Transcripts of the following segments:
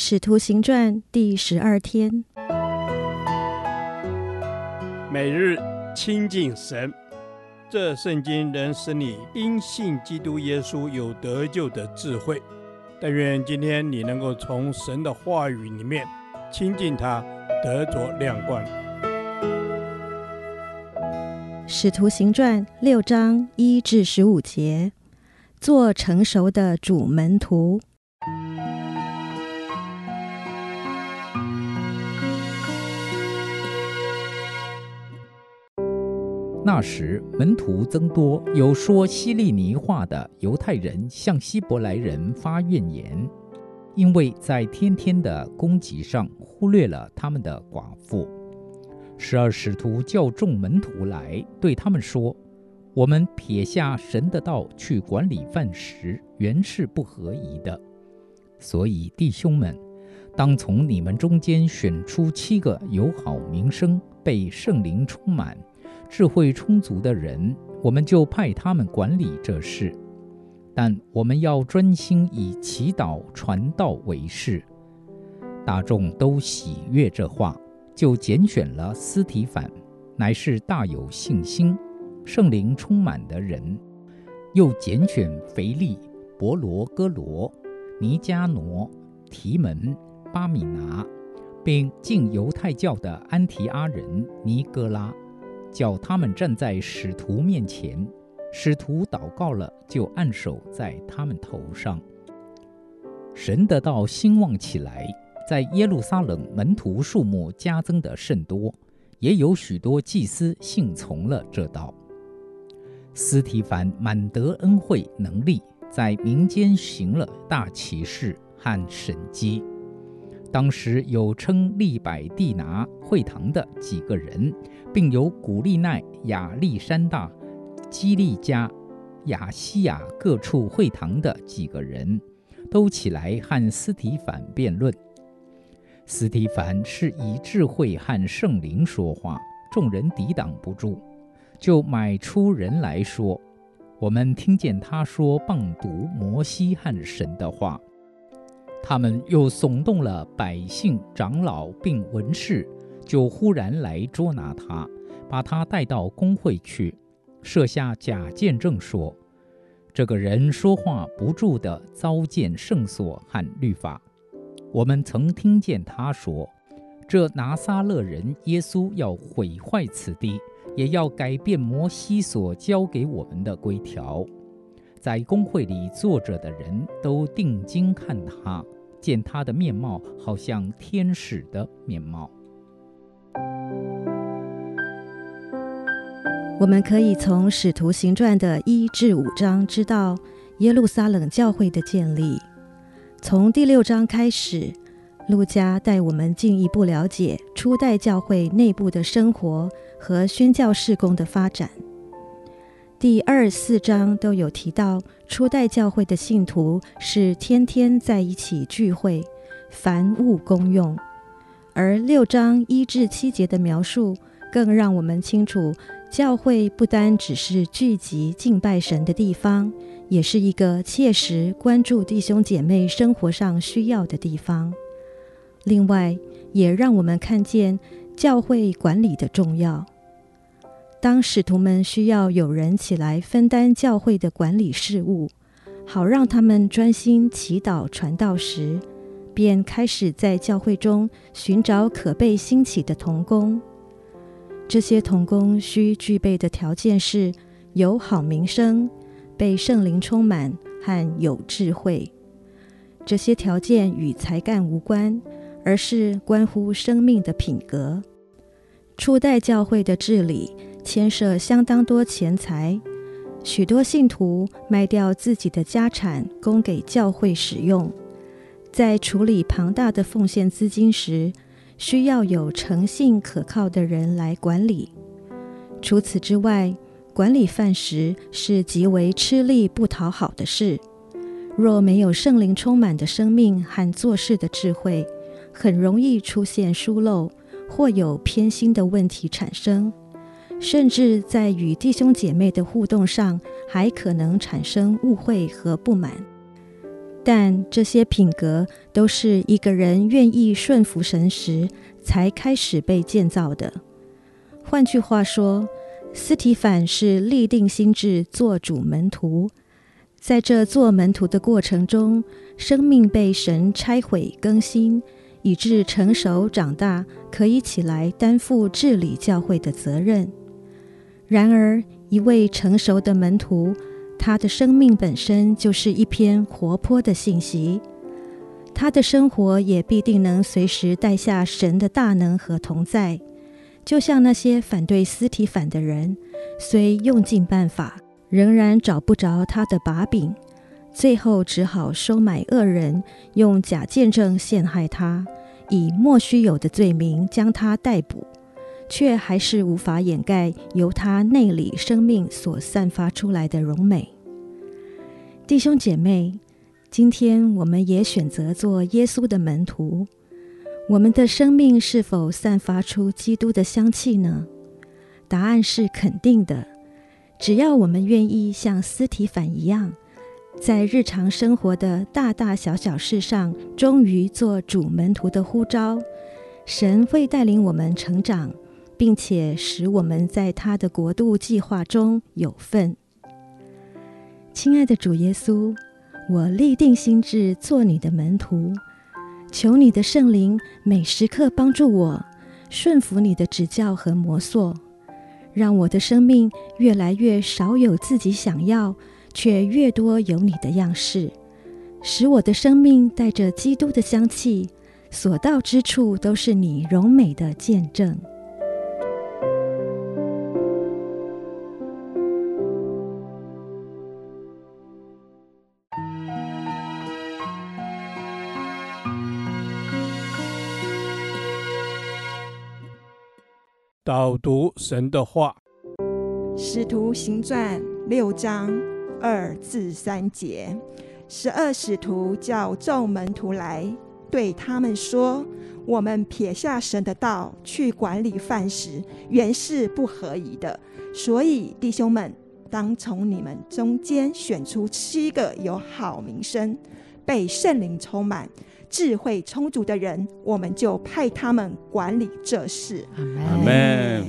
使徒行传第十二天，每日亲近神，这圣经能使你因信基督耶稣有得救的智慧。但愿今天你能够从神的话语里面亲近他，得着亮光。使徒行传六章一至十五节，做成熟的主门徒。那时门徒增多，有说希利尼话的犹太人向希伯来人发怨言，因为在天天的供给上忽略了他们的寡妇。十二使徒叫众门徒来，对他们说：“我们撇下神的道去管理饭食，原是不合宜的。所以弟兄们，当从你们中间选出七个有好名声、被圣灵充满。”智慧充足的人，我们就派他们管理这事。但我们要专心以祈祷传道为事。大众都喜悦这话，就拣选了斯提反，乃是大有信心、圣灵充满的人；又拣选腓利、伯罗哥罗、尼加挪、提门、巴米拿，并进犹太教的安提阿人尼哥拉。叫他们站在使徒面前，使徒祷告了，就按手在他们头上。神的道兴旺起来，在耶路撒冷门徒数目加增的甚多，也有许多祭司信从了这道。斯提凡满得恩惠能力，在民间行了大奇事和神迹。当时有称利百地拿会堂的几个人，并有古利奈、亚历山大、基利加、亚西亚各处会堂的几个人，都起来和斯提凡辩论。斯提凡是以智慧和圣灵说话，众人抵挡不住，就买出人来说：“我们听见他说谤读摩西和神的话。”他们又耸动了百姓长老并文士，就忽然来捉拿他，把他带到公会去，设下假见证说：这个人说话不住地糟践圣所和律法。我们曾听见他说：这拿撒勒人耶稣要毁坏此地，也要改变摩西所交给我们的规条。在公会里坐着的人都定睛看他，见他的面貌好像天使的面貌。我们可以从《使徒行传》的一至五章知道耶路撒冷教会的建立。从第六章开始，路加带我们进一步了解初代教会内部的生活和宣教事工的发展。第二、四章都有提到，初代教会的信徒是天天在一起聚会，凡物公用。而六章一至七节的描述，更让我们清楚，教会不单只是聚集敬拜神的地方，也是一个切实关注弟兄姐妹生活上需要的地方。另外，也让我们看见教会管理的重要。当使徒们需要有人起来分担教会的管理事务，好让他们专心祈祷传道时，便开始在教会中寻找可被兴起的童工。这些童工需具备的条件是有好名声、被圣灵充满和有智慧。这些条件与才干无关，而是关乎生命的品格。初代教会的治理。牵涉相当多钱财，许多信徒卖掉自己的家产供给教会使用。在处理庞大的奉献资金时，需要有诚信可靠的人来管理。除此之外，管理饭食是极为吃力不讨好的事。若没有圣灵充满的生命和做事的智慧，很容易出现疏漏，或有偏心的问题产生。甚至在与弟兄姐妹的互动上，还可能产生误会和不满。但这些品格都是一个人愿意顺服神时才开始被建造的。换句话说，斯提反是立定心志做主门徒，在这做门徒的过程中，生命被神拆毁更新，以致成熟长大，可以起来担负治理教会的责任。然而，一位成熟的门徒，他的生命本身就是一篇活泼的信息，他的生活也必定能随时带下神的大能和同在。就像那些反对司提反的人，虽用尽办法，仍然找不着他的把柄，最后只好收买恶人，用假见证陷害他，以莫须有的罪名将他逮捕。却还是无法掩盖由他内里生命所散发出来的荣美。弟兄姐妹，今天我们也选择做耶稣的门徒，我们的生命是否散发出基督的香气呢？答案是肯定的。只要我们愿意像司提反一样，在日常生活的大大小小事上，忠于做主门徒的呼召，神会带领我们成长。并且使我们在他的国度计划中有份。亲爱的主耶稣，我立定心志做你的门徒，求你的圣灵每时刻帮助我，顺服你的指教和模塑，让我的生命越来越少有自己想要，却越多有你的样式，使我的生命带着基督的香气，所到之处都是你荣美的见证。导读神的话，《使徒行传》六章二至三节，十二使徒叫众门徒来，对他们说：“我们撇下神的道去管理饭食，原是不合宜的。所以弟兄们，当从你们中间选出七个有好名声、被圣灵充满。”智慧充足的人，我们就派他们管理这事。阿门。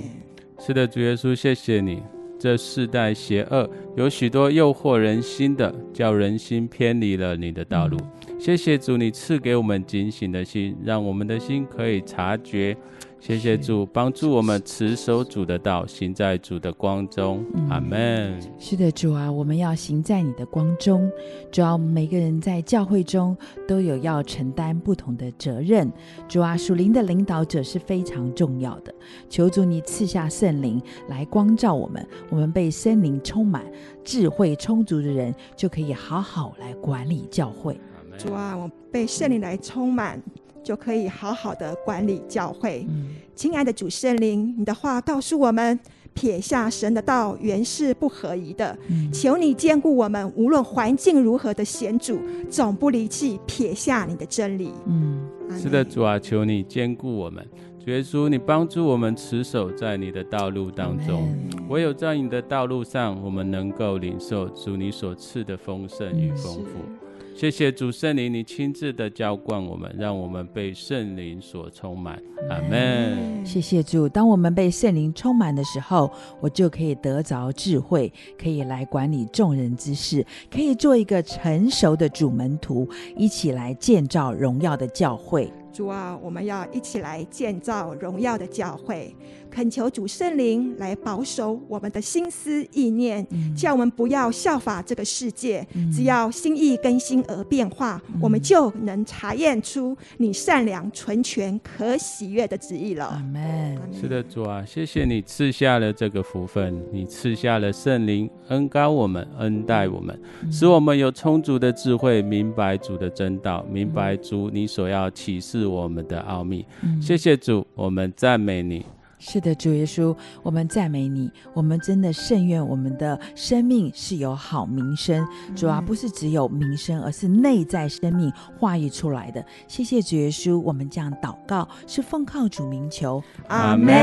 是的，主耶稣，谢谢你。这世代邪恶，有许多诱惑人心的，叫人心偏离了你的道路。嗯、谢谢主，你赐给我们警醒的心，让我们的心可以察觉。谢谢主帮助我们持守主的道，行在主的光中。阿门。是的，主啊，我们要行在你的光中。主啊，每个人在教会中都有要承担不同的责任。主啊，属灵的领导者是非常重要的。求主你赐下圣灵来光照我们，我们被圣灵充满、智慧充足的人，就可以好好来管理教会。主啊，我被圣灵来充满。就可以好好的管理教会。嗯、亲爱的主圣灵，你的话告诉我们，撇下神的道原是不合宜的。嗯、求你兼顾我们，无论环境如何的险阻，总不离弃撇下你的真理。嗯，是的，主啊，求你兼顾我们。主耶稣，你帮助我们持守在你的道路当中。唯有在你的道路上，我们能够领受主你所赐的丰盛与丰富。嗯谢谢主圣灵，你亲自的浇灌我们，让我们被圣灵所充满。阿门。谢谢主，当我们被圣灵充满的时候，我就可以得着智慧，可以来管理众人之事，可以做一个成熟的主门徒，一起来建造荣耀的教会。主啊，我们要一起来建造荣耀的教会。恳求主圣灵来保守我们的心思意念，嗯、叫我们不要效法这个世界。嗯、只要心意更新而变化，嗯、我们就能查验出你善良、纯全、可喜悦的旨意了。阿门。是的，主啊，谢谢你赐下了这个福分，你赐下了圣灵，恩膏我们，恩待我们，嗯、使我们有充足的智慧，明白主的真道，明白主你所要启示我们的奥秘。嗯、谢谢主，我们赞美你。是的，主耶稣，我们赞美你。我们真的甚愿我们的生命是有好名声，主啊，不是只有名声，而是内在生命化育出来的。谢谢主耶稣，我们这样祷告是奉靠主名求，阿门。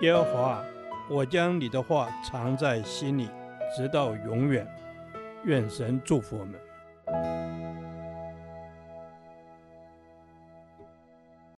耶和华，我将你的话藏在心里，直到永远。愿神祝福我们。